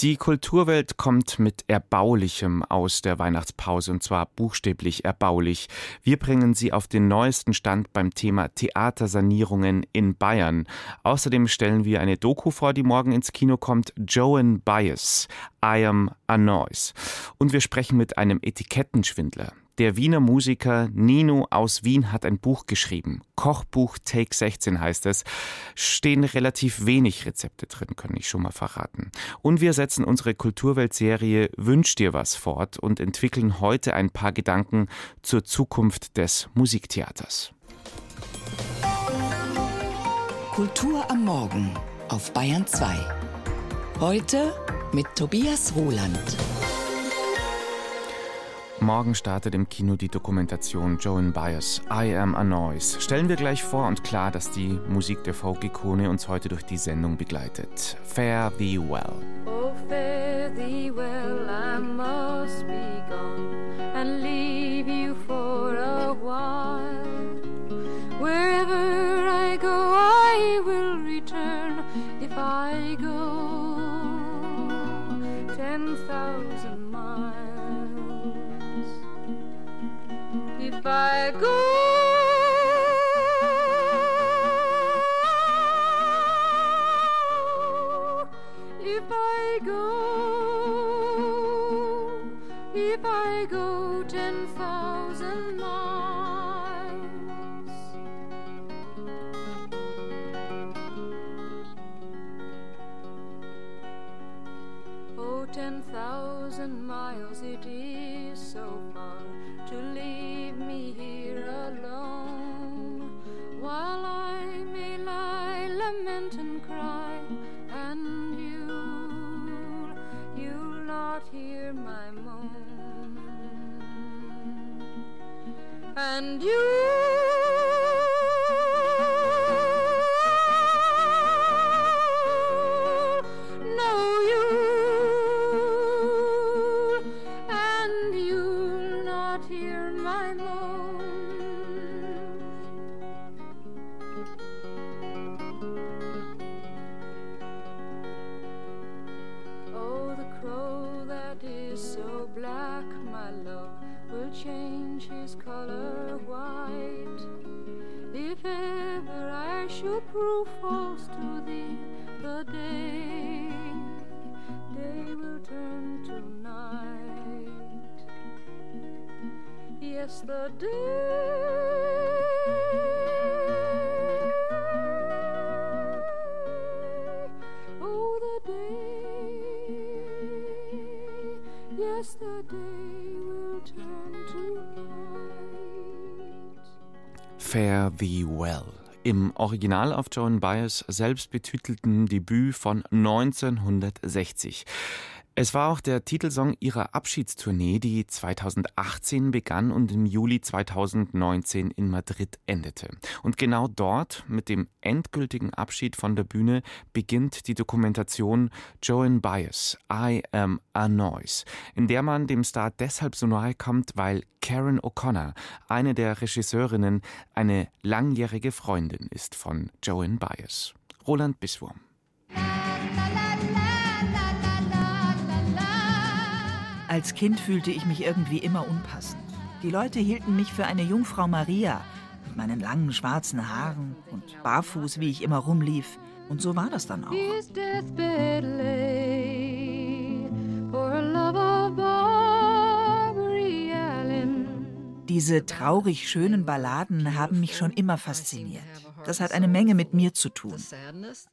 Die Kulturwelt kommt mit Erbaulichem aus der Weihnachtspause und zwar buchstäblich erbaulich. Wir bringen Sie auf den neuesten Stand beim Thema Theatersanierungen in Bayern. Außerdem stellen wir eine Doku vor, die morgen ins Kino kommt, Joan Bias, I Am a Noise. Und wir sprechen mit einem Etikettenschwindler. Der Wiener Musiker Nino aus Wien hat ein Buch geschrieben. Kochbuch Take 16 heißt es. Stehen relativ wenig Rezepte drin, kann ich schon mal verraten. Und wir setzen unsere Kulturweltserie Wünsch dir was fort und entwickeln heute ein paar Gedanken zur Zukunft des Musiktheaters. Kultur am Morgen auf Bayern 2. Heute mit Tobias Roland. Morgen startet im Kino die Dokumentation Joan Baez, I Am a Noise. Stellen wir gleich vor und klar, dass die Musik der Folk-Ikone uns heute durch die Sendung begleitet. Fare thee well. Oh, fare thee well, I must be gone and leave you for a while. Wherever I go, I will return if I go ten thousand I go. If I go, if I go ten thousand miles, oh, ten thousand miles it is so far and you. Prove false to thee the day. Day will turn to night. Yes the day. Oh the day. Yes the day will turn to night. Fare thee well im Original auf Joan Baez selbst betitelten Debüt von 1960. Es war auch der Titelsong ihrer Abschiedstournee, die 2018 begann und im Juli 2019 in Madrid endete. Und genau dort, mit dem endgültigen Abschied von der Bühne, beginnt die Dokumentation Joan Baez, I Am a Noise, in der man dem Star deshalb so nahe kommt, weil Karen O'Connor, eine der Regisseurinnen, eine langjährige Freundin ist von Joan Baez. Roland Biswurm. Als Kind fühlte ich mich irgendwie immer unpassend. Die Leute hielten mich für eine Jungfrau Maria mit meinen langen schwarzen Haaren und barfuß, wie ich immer rumlief. Und so war das dann auch. Diese traurig schönen Balladen haben mich schon immer fasziniert. Das hat eine Menge mit mir zu tun.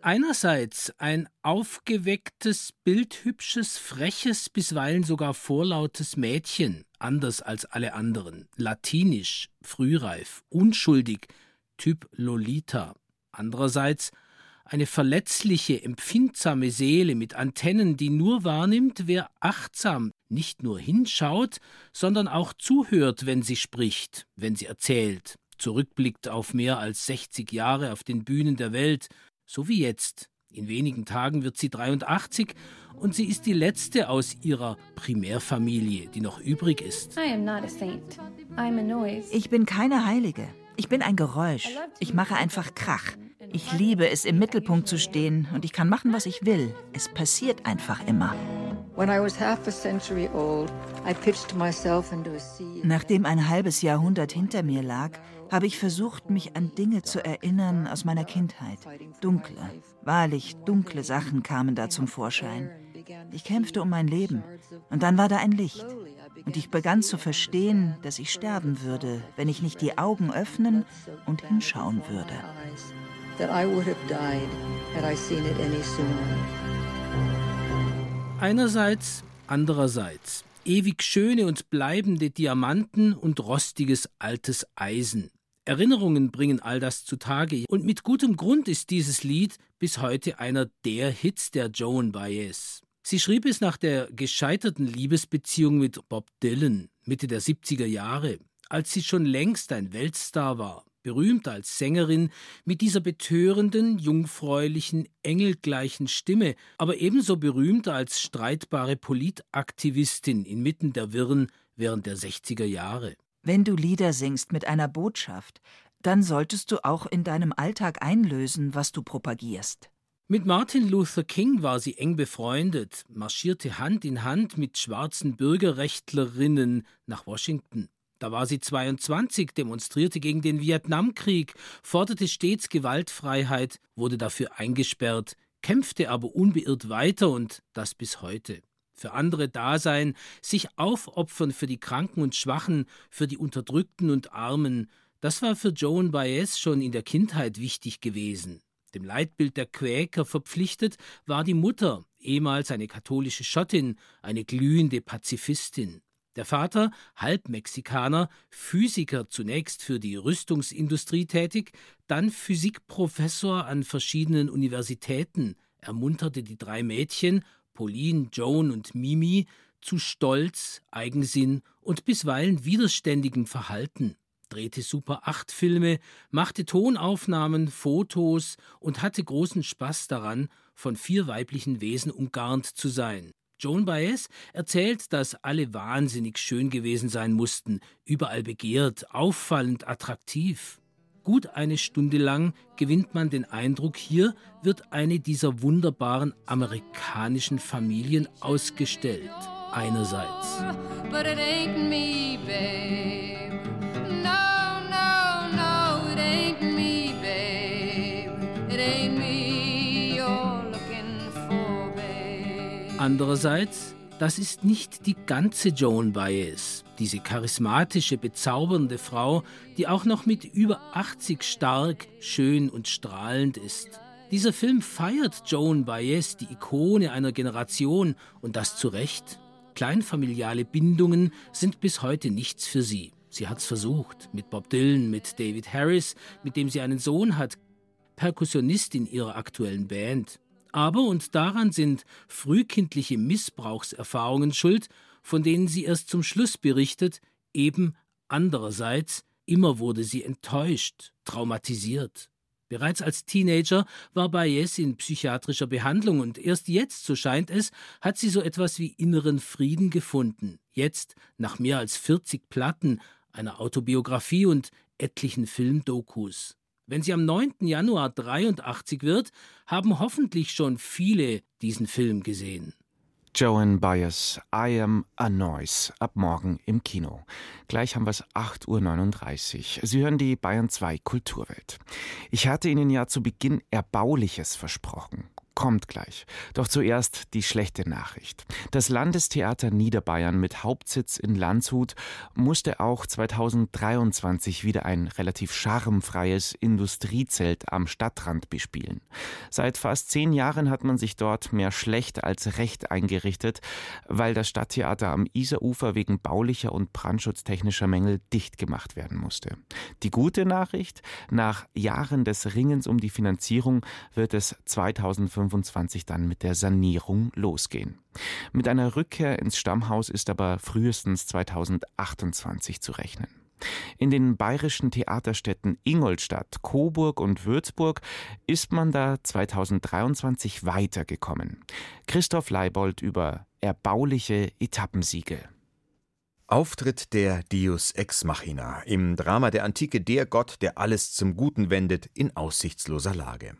Einerseits ein aufgewecktes, bildhübsches, freches, bisweilen sogar vorlautes Mädchen, anders als alle anderen, latinisch, frühreif, unschuldig, Typ Lolita. Andererseits eine verletzliche, empfindsame Seele mit Antennen, die nur wahrnimmt, wer achtsam nicht nur hinschaut, sondern auch zuhört, wenn sie spricht, wenn sie erzählt, zurückblickt auf mehr als 60 Jahre auf den Bühnen der Welt, so wie jetzt. In wenigen Tagen wird sie 83 und sie ist die letzte aus ihrer Primärfamilie, die noch übrig ist. Ich bin keine Heilige. Ich bin ein Geräusch. Ich mache einfach Krach. Ich liebe es, im Mittelpunkt zu stehen und ich kann machen, was ich will. Es passiert einfach immer. Nachdem ein halbes Jahrhundert hinter mir lag, habe ich versucht, mich an Dinge zu erinnern aus meiner Kindheit. Dunkle, wahrlich dunkle Sachen kamen da zum Vorschein. Ich kämpfte um mein Leben und dann war da ein Licht. Und ich begann zu verstehen, dass ich sterben würde, wenn ich nicht die Augen öffnen und hinschauen würde. Einerseits, andererseits. Ewig schöne und bleibende Diamanten und rostiges altes Eisen. Erinnerungen bringen all das zutage, und mit gutem Grund ist dieses Lied bis heute einer der Hits der Joan Baez. Sie schrieb es nach der gescheiterten Liebesbeziehung mit Bob Dylan Mitte der 70er Jahre, als sie schon längst ein Weltstar war, berühmt als Sängerin mit dieser betörenden, jungfräulichen, engelgleichen Stimme, aber ebenso berühmt als streitbare Politaktivistin inmitten der Wirren während der 60er Jahre. Wenn du Lieder singst mit einer Botschaft, dann solltest du auch in deinem Alltag einlösen, was du propagierst. Mit Martin Luther King war sie eng befreundet, marschierte Hand in Hand mit schwarzen Bürgerrechtlerinnen nach Washington. Da war sie 22, demonstrierte gegen den Vietnamkrieg, forderte stets Gewaltfreiheit, wurde dafür eingesperrt, kämpfte aber unbeirrt weiter und das bis heute. Für andere da sein, sich aufopfern für die Kranken und Schwachen, für die Unterdrückten und Armen, das war für Joan Baez schon in der Kindheit wichtig gewesen. Dem Leitbild der Quäker verpflichtet war die Mutter, ehemals eine katholische Schottin, eine glühende Pazifistin. Der Vater, halb Mexikaner, Physiker zunächst für die Rüstungsindustrie tätig, dann Physikprofessor an verschiedenen Universitäten, ermunterte die drei Mädchen, Pauline, Joan und Mimi, zu Stolz, Eigensinn und bisweilen widerständigem Verhalten drehte Super 8 Filme, machte Tonaufnahmen, Fotos und hatte großen Spaß daran, von vier weiblichen Wesen umgarnt zu sein. Joan Baez erzählt, dass alle wahnsinnig schön gewesen sein mussten, überall begehrt, auffallend attraktiv. Gut eine Stunde lang gewinnt man den Eindruck, hier wird eine dieser wunderbaren amerikanischen Familien ausgestellt. Einerseits. Andererseits, das ist nicht die ganze Joan Baez, diese charismatische, bezaubernde Frau, die auch noch mit über 80 stark, schön und strahlend ist. Dieser Film feiert Joan Baez, die Ikone einer Generation, und das zu Recht. Kleinfamiliale Bindungen sind bis heute nichts für sie. Sie hat's versucht, mit Bob Dylan, mit David Harris, mit dem sie einen Sohn hat, Perkussionist in ihrer aktuellen Band. Aber, und daran sind frühkindliche Missbrauchserfahrungen schuld, von denen sie erst zum Schluss berichtet, eben andererseits, immer wurde sie enttäuscht, traumatisiert. Bereits als Teenager war Baez in psychiatrischer Behandlung und erst jetzt, so scheint es, hat sie so etwas wie inneren Frieden gefunden. Jetzt, nach mehr als 40 Platten, einer Autobiografie und etlichen Filmdokus. Wenn sie am 9. Januar 83 wird, haben hoffentlich schon viele diesen Film gesehen. Joan Byers, I Am a Noise, ab morgen im Kino. Gleich haben wir es 8.39 Uhr. Sie hören die Bayern 2 Kulturwelt. Ich hatte Ihnen ja zu Beginn Erbauliches versprochen kommt gleich. Doch zuerst die schlechte Nachricht. Das Landestheater Niederbayern mit Hauptsitz in Landshut musste auch 2023 wieder ein relativ scharmfreies Industriezelt am Stadtrand bespielen. Seit fast zehn Jahren hat man sich dort mehr schlecht als recht eingerichtet, weil das Stadttheater am Isarufer wegen baulicher und brandschutztechnischer Mängel dicht gemacht werden musste. Die gute Nachricht, nach Jahren des Ringens um die Finanzierung wird es 2025 2025 dann mit der Sanierung losgehen. Mit einer Rückkehr ins Stammhaus ist aber frühestens 2028 zu rechnen. In den bayerischen Theaterstädten Ingolstadt, Coburg und Würzburg ist man da 2023 weitergekommen. Christoph Leibold über erbauliche Etappensiege. Auftritt der Deus Ex Machina im Drama der Antike Der Gott, der alles zum Guten wendet, in aussichtsloser Lage.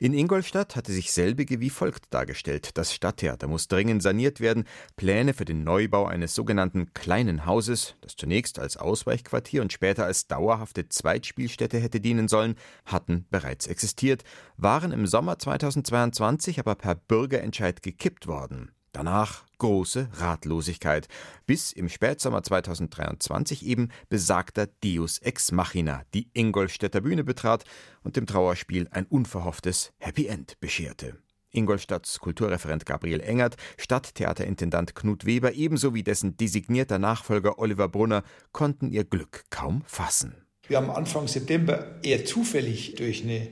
In Ingolstadt hatte sich selbige wie folgt dargestellt. Das Stadttheater muss dringend saniert werden. Pläne für den Neubau eines sogenannten kleinen Hauses, das zunächst als Ausweichquartier und später als dauerhafte Zweitspielstätte hätte dienen sollen, hatten bereits existiert, waren im Sommer 2022 aber per Bürgerentscheid gekippt worden. Danach große Ratlosigkeit, bis im Spätsommer 2023 eben besagter Deus Ex Machina die Ingolstädter Bühne betrat und dem Trauerspiel ein unverhofftes Happy End bescherte. Ingolstadts Kulturreferent Gabriel Engert, Stadttheaterintendant Knut Weber ebenso wie dessen designierter Nachfolger Oliver Brunner konnten ihr Glück kaum fassen. Wir haben Anfang September eher zufällig durch eine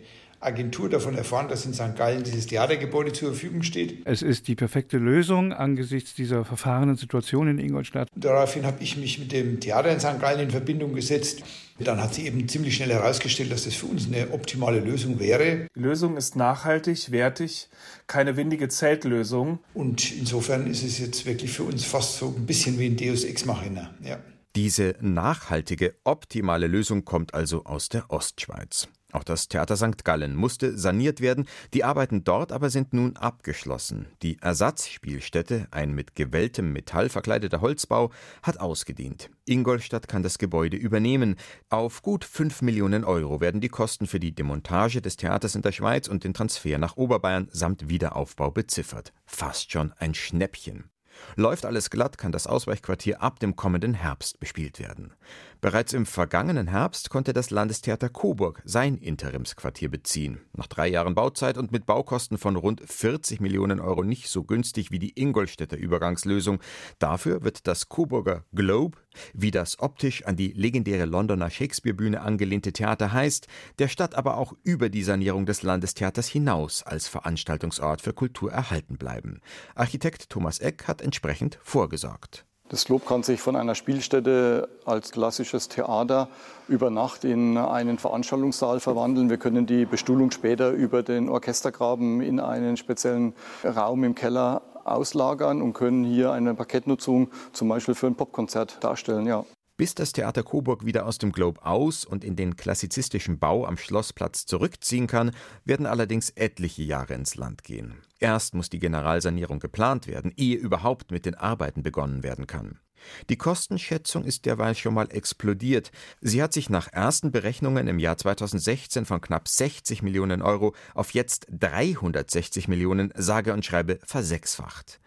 Agentur davon erfahren, dass in St. Gallen dieses Theatergebäude zur Verfügung steht. Es ist die perfekte Lösung angesichts dieser verfahrenen Situation in Ingolstadt. Daraufhin habe ich mich mit dem Theater in St. Gallen in Verbindung gesetzt. Dann hat sich eben ziemlich schnell herausgestellt, dass das für uns eine optimale Lösung wäre. Die Lösung ist nachhaltig, wertig, keine windige Zeltlösung. Und insofern ist es jetzt wirklich für uns fast so ein bisschen wie ein Deus Ex Machina. Ja. Diese nachhaltige, optimale Lösung kommt also aus der Ostschweiz. Auch das Theater St. Gallen musste saniert werden, die Arbeiten dort aber sind nun abgeschlossen. Die Ersatzspielstätte, ein mit gewelltem Metall verkleideter Holzbau, hat ausgedient. Ingolstadt kann das Gebäude übernehmen. Auf gut 5 Millionen Euro werden die Kosten für die Demontage des Theaters in der Schweiz und den Transfer nach Oberbayern samt Wiederaufbau beziffert. Fast schon ein Schnäppchen. Läuft alles glatt, kann das Ausweichquartier ab dem kommenden Herbst bespielt werden. Bereits im vergangenen Herbst konnte das Landestheater Coburg sein Interimsquartier beziehen. Nach drei Jahren Bauzeit und mit Baukosten von rund 40 Millionen Euro nicht so günstig wie die Ingolstädter Übergangslösung. Dafür wird das Coburger Globe, wie das optisch an die legendäre Londoner Shakespeare-Bühne angelehnte Theater heißt, der Stadt aber auch über die Sanierung des Landestheaters hinaus als Veranstaltungsort für Kultur erhalten bleiben. Architekt Thomas Eck hat entsprechend vorgesorgt. Das Lob kann sich von einer Spielstätte als klassisches Theater über Nacht in einen Veranstaltungssaal verwandeln. Wir können die Bestuhlung später über den Orchestergraben in einen speziellen Raum im Keller auslagern und können hier eine Parkettnutzung zum Beispiel für ein Popkonzert darstellen. Ja. Bis das Theater Coburg wieder aus dem Globe aus und in den klassizistischen Bau am Schlossplatz zurückziehen kann, werden allerdings etliche Jahre ins Land gehen. Erst muss die Generalsanierung geplant werden, ehe überhaupt mit den Arbeiten begonnen werden kann. Die Kostenschätzung ist derweil schon mal explodiert. Sie hat sich nach ersten Berechnungen im Jahr 2016 von knapp 60 Millionen Euro auf jetzt 360 Millionen sage und schreibe versechsfacht.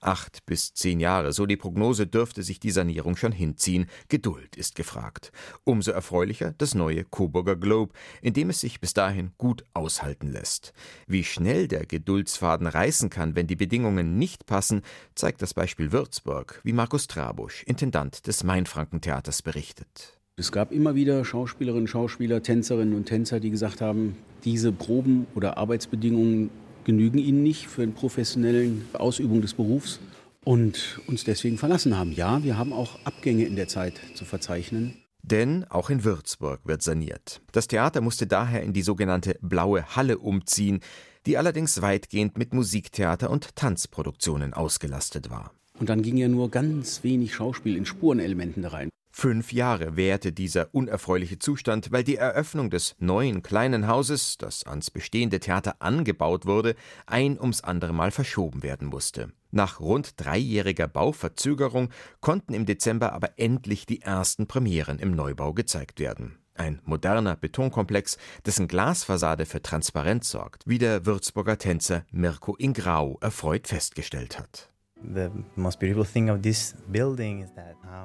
Acht bis zehn Jahre, so die Prognose, dürfte sich die Sanierung schon hinziehen. Geduld ist gefragt. Umso erfreulicher das neue Coburger Globe, in dem es sich bis dahin gut aushalten lässt. Wie schnell der Geduldsfaden reißen kann, wenn die Bedingungen nicht passen, zeigt das Beispiel Würzburg, wie Markus Trabusch, Intendant des Mainfrankentheaters, berichtet. Es gab immer wieder Schauspielerinnen, Schauspieler, Tänzerinnen und Tänzer, die gesagt haben, diese Proben oder Arbeitsbedingungen genügen ihnen nicht für eine professionelle Ausübung des Berufs und uns deswegen verlassen haben. Ja, wir haben auch Abgänge in der Zeit zu verzeichnen. Denn auch in Würzburg wird saniert. Das Theater musste daher in die sogenannte Blaue Halle umziehen, die allerdings weitgehend mit Musiktheater und Tanzproduktionen ausgelastet war. Und dann ging ja nur ganz wenig Schauspiel in Spurenelementen da rein. Fünf Jahre währte dieser unerfreuliche Zustand, weil die Eröffnung des neuen kleinen Hauses, das ans bestehende Theater angebaut wurde, ein ums andere Mal verschoben werden musste. Nach rund dreijähriger Bauverzögerung konnten im Dezember aber endlich die ersten Premieren im Neubau gezeigt werden. Ein moderner Betonkomplex, dessen Glasfassade für Transparenz sorgt, wie der Würzburger Tänzer Mirko Ingrau erfreut festgestellt hat.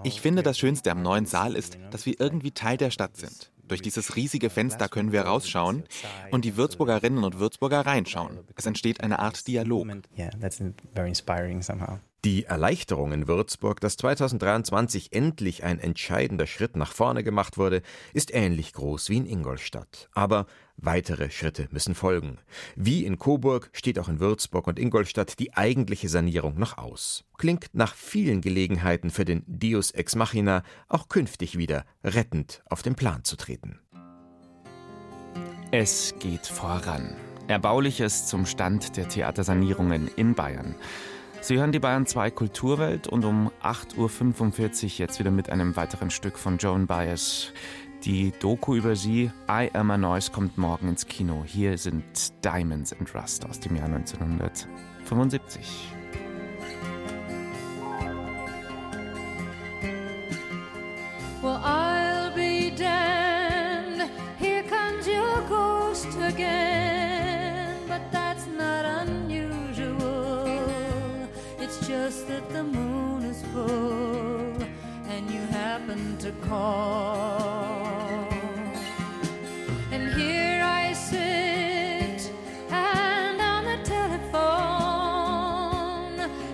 Ich finde, das Schönste am neuen Saal ist, dass wir irgendwie Teil der Stadt sind. Durch dieses riesige Fenster können wir rausschauen und die Würzburgerinnen und Würzburger reinschauen. Es entsteht eine Art Dialog. Die Erleichterung in Würzburg, dass 2023 endlich ein entscheidender Schritt nach vorne gemacht wurde, ist ähnlich groß wie in Ingolstadt. Aber weitere Schritte müssen folgen. Wie in Coburg steht auch in Würzburg und Ingolstadt die eigentliche Sanierung noch aus. Klingt nach vielen Gelegenheiten für den Deus ex machina auch künftig wieder rettend auf den Plan zu treten. Es geht voran. Erbauliches zum Stand der Theatersanierungen in Bayern. Sie hören die Bayern 2 Kulturwelt und um 8.45 Uhr jetzt wieder mit einem weiteren Stück von Joan Baez, Die Doku über sie, I Am a Noise, kommt morgen ins Kino. Hier sind Diamonds and Rust aus dem Jahr 1975. Well, to call. And here I sit and on the telephone,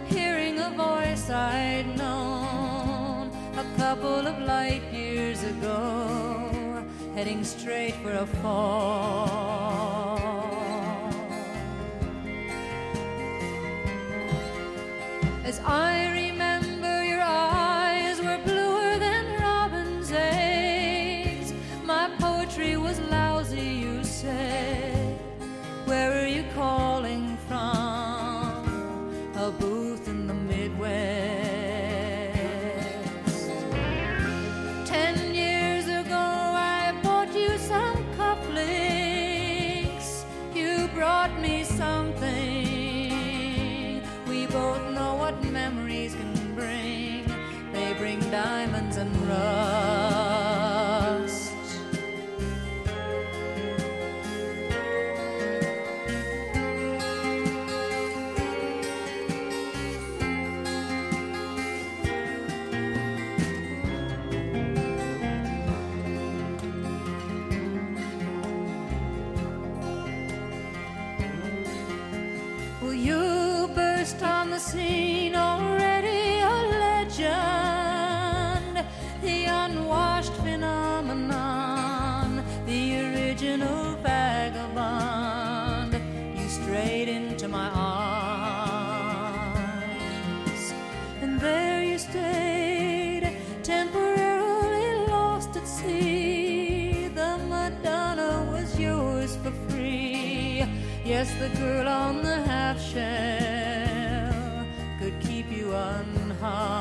hearing a voice I'd known a couple of light years ago, heading straight for a fall. As I Yes, the girl on the half shell could keep you unharmed.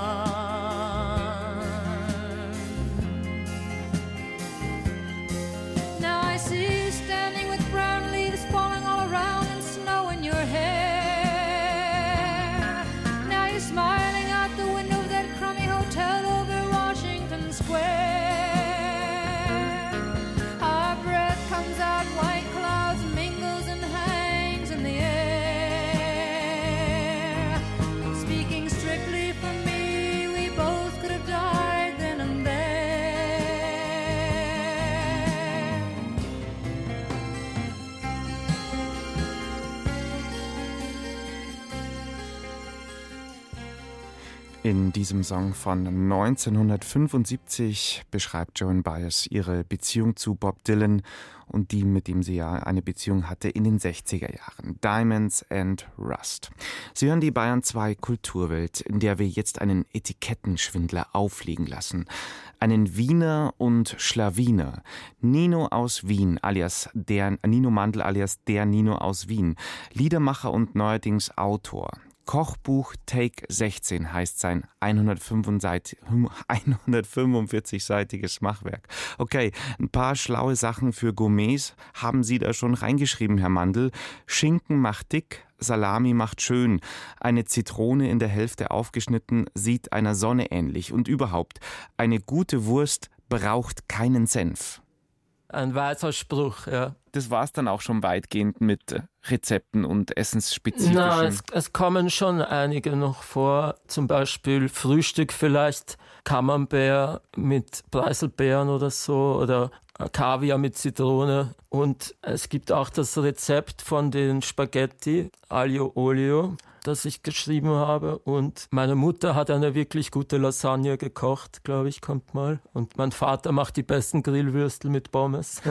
In diesem Song von 1975 beschreibt Joan Baez ihre Beziehung zu Bob Dylan und die, mit dem sie ja eine Beziehung hatte in den 60er Jahren. Diamonds and Rust. Sie hören die Bayern 2 Kulturwelt, in der wir jetzt einen Etikettenschwindler aufliegen lassen. Einen Wiener und Schlawiner. Nino aus Wien, alias der, Nino Mandl alias der Nino aus Wien. Liedermacher und neuerdings Autor. Kochbuch Take 16 heißt sein 145-seitiges Machwerk. Okay, ein paar schlaue Sachen für Gourmets haben Sie da schon reingeschrieben, Herr Mandl. Schinken macht dick, Salami macht schön. Eine Zitrone in der Hälfte aufgeschnitten sieht einer Sonne ähnlich. Und überhaupt, eine gute Wurst braucht keinen Senf. Ein weiser Spruch, ja. Das war es dann auch schon weitgehend mit Rezepten und essensspezifischen. Na, es, es kommen schon einige noch vor. Zum Beispiel Frühstück vielleicht Camembert mit Preiselbeeren oder so oder Kaviar mit Zitrone. Und es gibt auch das Rezept von den Spaghetti Aglio Olio, das ich geschrieben habe. Und meine Mutter hat eine wirklich gute Lasagne gekocht, glaube ich, kommt mal. Und mein Vater macht die besten Grillwürstel mit Pommes.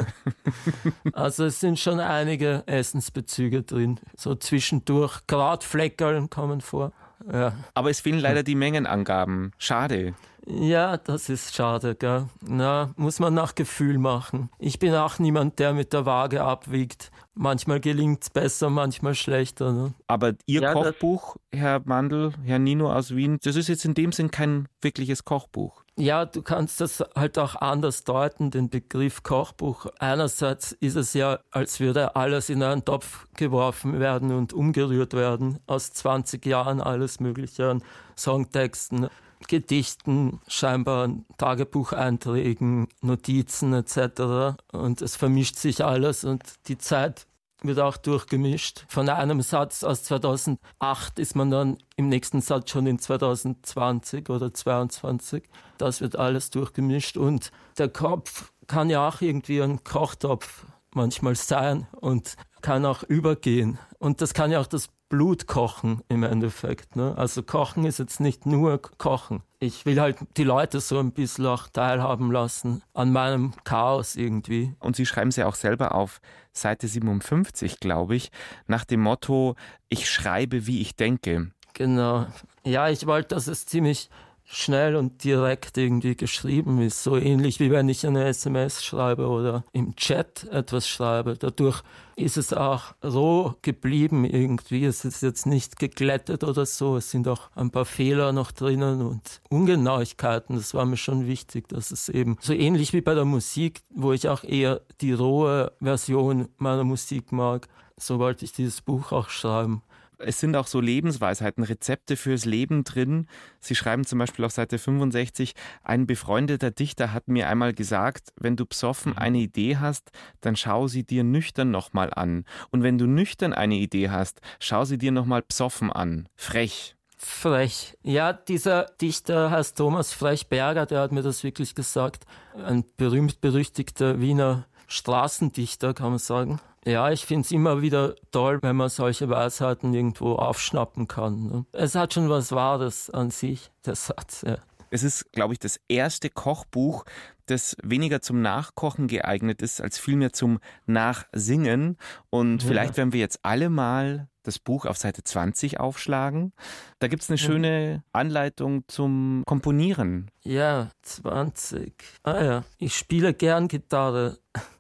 also es sind schon einige Essensbezüge drin. So zwischendurch. Krautfleckerl kommen vor. Ja. Aber es fehlen leider die Mengenangaben. Schade. Ja, das ist schade, gell? Na, muss man nach Gefühl machen. Ich bin auch niemand, der mit der Waage abwiegt. Manchmal gelingt es besser, manchmal schlechter. Ne? Aber Ihr ja, Kochbuch, Herr Mandl, Herr Nino aus Wien, das ist jetzt in dem Sinn kein wirkliches Kochbuch. Ja, du kannst das halt auch anders deuten, den Begriff Kochbuch. Einerseits ist es ja, als würde alles in einen Topf geworfen werden und umgerührt werden, aus 20 Jahren alles Mögliche an Songtexten, Gedichten, scheinbar Tagebucheinträgen, Notizen etc. Und es vermischt sich alles und die Zeit wird auch durchgemischt. Von einem Satz aus 2008 ist man dann im nächsten Satz schon in 2020 oder 2022. Das wird alles durchgemischt und der Kopf kann ja auch irgendwie ein Kochtopf manchmal sein und kann auch übergehen. Und das kann ja auch das Blut kochen im Endeffekt. Ne? Also kochen ist jetzt nicht nur kochen. Ich will halt die Leute so ein bisschen auch teilhaben lassen an meinem Chaos irgendwie. Und Sie schreiben es ja auch selber auf Seite 57, glaube ich, nach dem Motto, ich schreibe, wie ich denke. Genau. Ja, ich wollte, dass es ziemlich schnell und direkt irgendwie geschrieben ist. So ähnlich wie wenn ich eine SMS schreibe oder im Chat etwas schreibe. Dadurch ist es auch roh geblieben irgendwie. Es ist jetzt nicht geglättet oder so. Es sind auch ein paar Fehler noch drinnen und Ungenauigkeiten. Das war mir schon wichtig, dass es eben so ähnlich wie bei der Musik, wo ich auch eher die rohe Version meiner Musik mag. So wollte ich dieses Buch auch schreiben. Es sind auch so Lebensweisheiten, Rezepte fürs Leben drin. Sie schreiben zum Beispiel auf Seite 65, ein befreundeter Dichter hat mir einmal gesagt, wenn du psoffen eine Idee hast, dann schau sie dir nüchtern nochmal an. Und wenn du nüchtern eine Idee hast, schau sie dir nochmal psoffen an. Frech. Frech. Ja, dieser Dichter heißt Thomas Frechberger, der hat mir das wirklich gesagt. Ein berühmt-berüchtigter Wiener Straßendichter, kann man sagen. Ja, ich finde es immer wieder toll, wenn man solche Weisheiten irgendwo aufschnappen kann. Ne? Es hat schon was Wahres an sich, der Satz. Ja. Es ist, glaube ich, das erste Kochbuch, das weniger zum Nachkochen geeignet ist, als vielmehr zum Nachsingen. Und ja. vielleicht werden wir jetzt alle mal das Buch auf Seite 20 aufschlagen. Da gibt es eine schöne Anleitung zum Komponieren. Ja, 20. Ah ja, ich spiele gern Gitarre.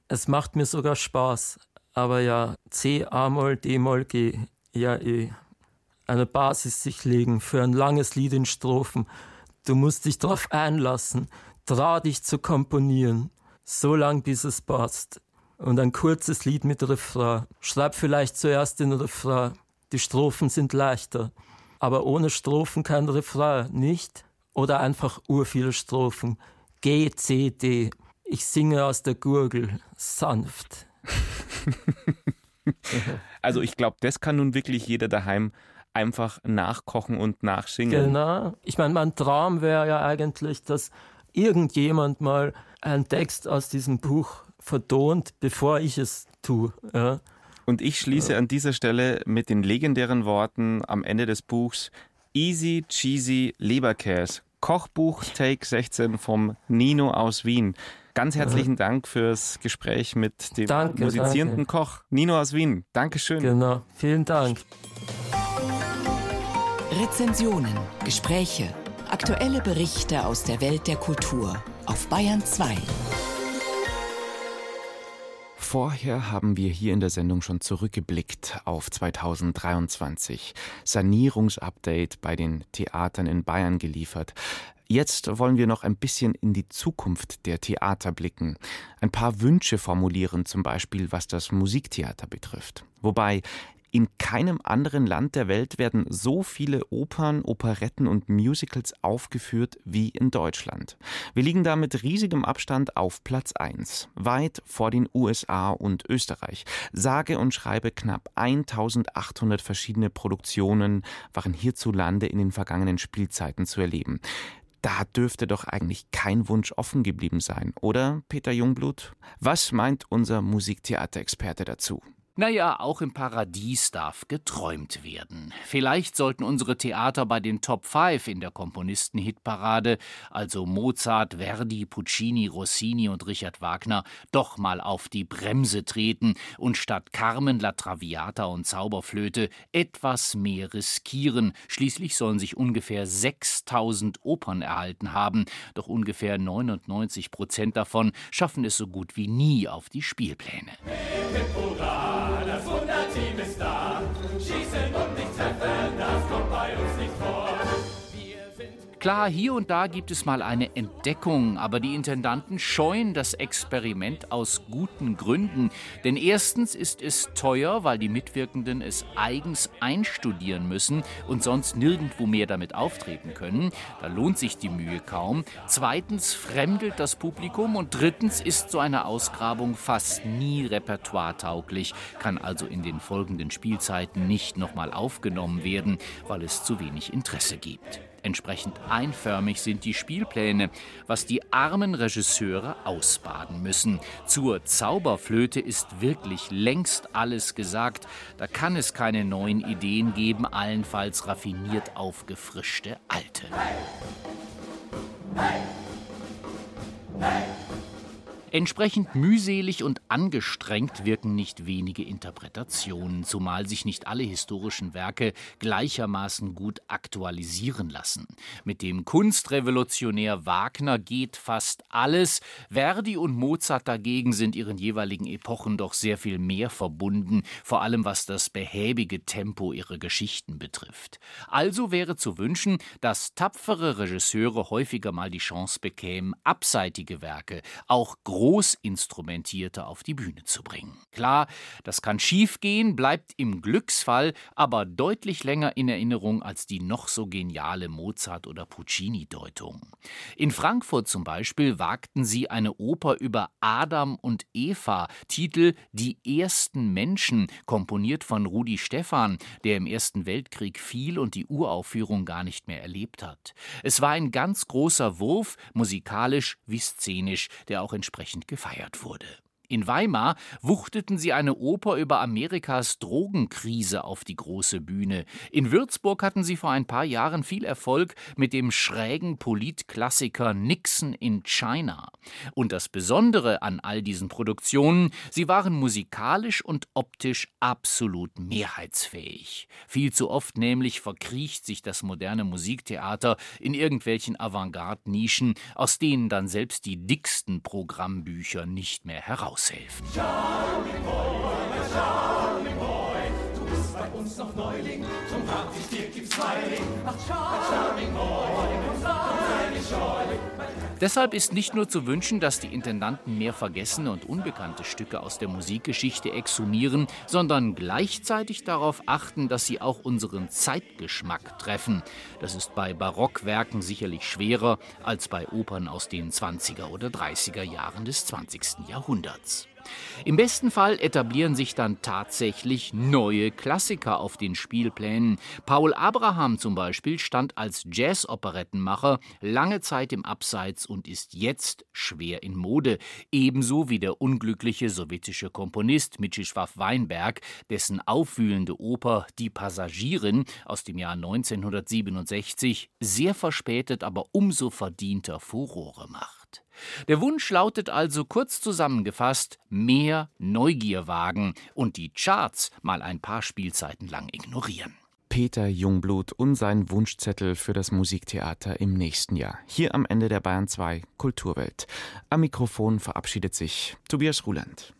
Es macht mir sogar Spaß. Aber ja, C, A-Moll, D-Moll, G, ja, E. Eine Basis sich legen für ein langes Lied in Strophen. Du musst dich darauf einlassen, trau dich zu komponieren, so lang bis es passt. Und ein kurzes Lied mit Refrain. Schreib vielleicht zuerst den Refrain. Die Strophen sind leichter. Aber ohne Strophen kein Refrain, nicht? Oder einfach urviele Strophen. G, C, D. Ich singe aus der Gurgel, sanft. also ich glaube, das kann nun wirklich jeder daheim einfach nachkochen und nachsingen. Genau. Ich meine, mein Traum wäre ja eigentlich, dass irgendjemand mal einen Text aus diesem Buch vertont, bevor ich es tue. Ja. Und ich schließe ja. an dieser Stelle mit den legendären Worten am Ende des Buchs Easy Cheesy Leberkäse. Kochbuch Take 16 vom Nino aus Wien. Ganz herzlichen ja. Dank fürs Gespräch mit dem danke, musizierenden danke. Koch Nino aus Wien. Dankeschön. Genau, vielen Dank. Rezensionen, Gespräche, aktuelle Berichte aus der Welt der Kultur auf Bayern 2. Vorher haben wir hier in der Sendung schon zurückgeblickt auf 2023. Sanierungsupdate bei den Theatern in Bayern geliefert. Jetzt wollen wir noch ein bisschen in die Zukunft der Theater blicken. Ein paar Wünsche formulieren, zum Beispiel was das Musiktheater betrifft. Wobei in keinem anderen Land der Welt werden so viele Opern, Operetten und Musicals aufgeführt wie in Deutschland. Wir liegen da mit riesigem Abstand auf Platz 1, weit vor den USA und Österreich. Sage und schreibe knapp 1800 verschiedene Produktionen waren hierzulande in den vergangenen Spielzeiten zu erleben. Da dürfte doch eigentlich kein Wunsch offen geblieben sein, oder, Peter Jungblut? Was meint unser Musiktheaterexperte dazu? Naja, auch im Paradies darf geträumt werden. Vielleicht sollten unsere Theater bei den Top 5 in der Komponisten-Hitparade, also Mozart, Verdi, Puccini, Rossini und Richard Wagner, doch mal auf die Bremse treten und statt Carmen, La Traviata und Zauberflöte etwas mehr riskieren. Schließlich sollen sich ungefähr 6000 Opern erhalten haben, doch ungefähr 99 Prozent davon schaffen es so gut wie nie auf die Spielpläne. Hey, das Wunderteam ist da. Klar, hier und da gibt es mal eine Entdeckung, aber die Intendanten scheuen das Experiment aus guten Gründen. Denn erstens ist es teuer, weil die Mitwirkenden es eigens einstudieren müssen und sonst nirgendwo mehr damit auftreten können. Da lohnt sich die Mühe kaum. Zweitens fremdelt das Publikum und drittens ist so eine Ausgrabung fast nie repertoiretauglich, kann also in den folgenden Spielzeiten nicht nochmal aufgenommen werden, weil es zu wenig Interesse gibt. Entsprechend einförmig sind die Spielpläne, was die armen Regisseure ausbaden müssen. Zur Zauberflöte ist wirklich längst alles gesagt. Da kann es keine neuen Ideen geben, allenfalls raffiniert aufgefrischte alte. Hey! Hey! Entsprechend mühselig und angestrengt wirken nicht wenige Interpretationen, zumal sich nicht alle historischen Werke gleichermaßen gut aktualisieren lassen. Mit dem Kunstrevolutionär Wagner geht fast alles. Verdi und Mozart dagegen sind ihren jeweiligen Epochen doch sehr viel mehr verbunden, vor allem was das behäbige Tempo ihrer Geschichten betrifft. Also wäre zu wünschen, dass tapfere Regisseure häufiger mal die Chance bekämen, abseitige Werke, auch Großinstrumentierte auf die Bühne zu bringen. Klar, das kann schiefgehen, bleibt im Glücksfall aber deutlich länger in Erinnerung als die noch so geniale Mozart- oder Puccini-Deutung. In Frankfurt zum Beispiel wagten sie eine Oper über Adam und Eva, Titel Die ersten Menschen, komponiert von Rudi Stephan, der im Ersten Weltkrieg fiel und die Uraufführung gar nicht mehr erlebt hat. Es war ein ganz großer Wurf, musikalisch wie szenisch, der auch entsprechend entsprechend gefeiert wurde. In Weimar wuchteten sie eine Oper über Amerikas Drogenkrise auf die große Bühne. In Würzburg hatten sie vor ein paar Jahren viel Erfolg mit dem schrägen Politklassiker Nixon in China. Und das Besondere an all diesen Produktionen, sie waren musikalisch und optisch absolut mehrheitsfähig. Viel zu oft nämlich verkriecht sich das moderne Musiktheater in irgendwelchen Avantgarde-Nischen, aus denen dann selbst die dicksten Programmbücher nicht mehr heraus aushelfen. Charming Boy, Charming Boy, du bist bei uns noch Neuling, drum frag ich dir, gibt's Smiling. Ach, Charming Boy, komm, sei nicht scheu. Deshalb ist nicht nur zu wünschen, dass die Intendanten mehr vergessene und unbekannte Stücke aus der Musikgeschichte exhumieren, sondern gleichzeitig darauf achten, dass sie auch unseren Zeitgeschmack treffen. Das ist bei Barockwerken sicherlich schwerer als bei Opern aus den 20er oder 30er Jahren des 20. Jahrhunderts. Im besten Fall etablieren sich dann tatsächlich neue Klassiker auf den Spielplänen. Paul Abraham zum Beispiel stand als Jazz-Operettenmacher lange Zeit im Abseits und ist jetzt schwer in Mode. Ebenso wie der unglückliche sowjetische Komponist Mitschischwaw Weinberg, dessen aufwühlende Oper Die Passagierin aus dem Jahr 1967 sehr verspätet, aber umso verdienter Furore macht. Der Wunsch lautet also kurz zusammengefasst, mehr Neugier wagen und die Charts mal ein paar Spielzeiten lang ignorieren. Peter Jungblut und sein Wunschzettel für das Musiktheater im nächsten Jahr. Hier am Ende der Bayern 2 Kulturwelt. Am Mikrofon verabschiedet sich Tobias Ruland.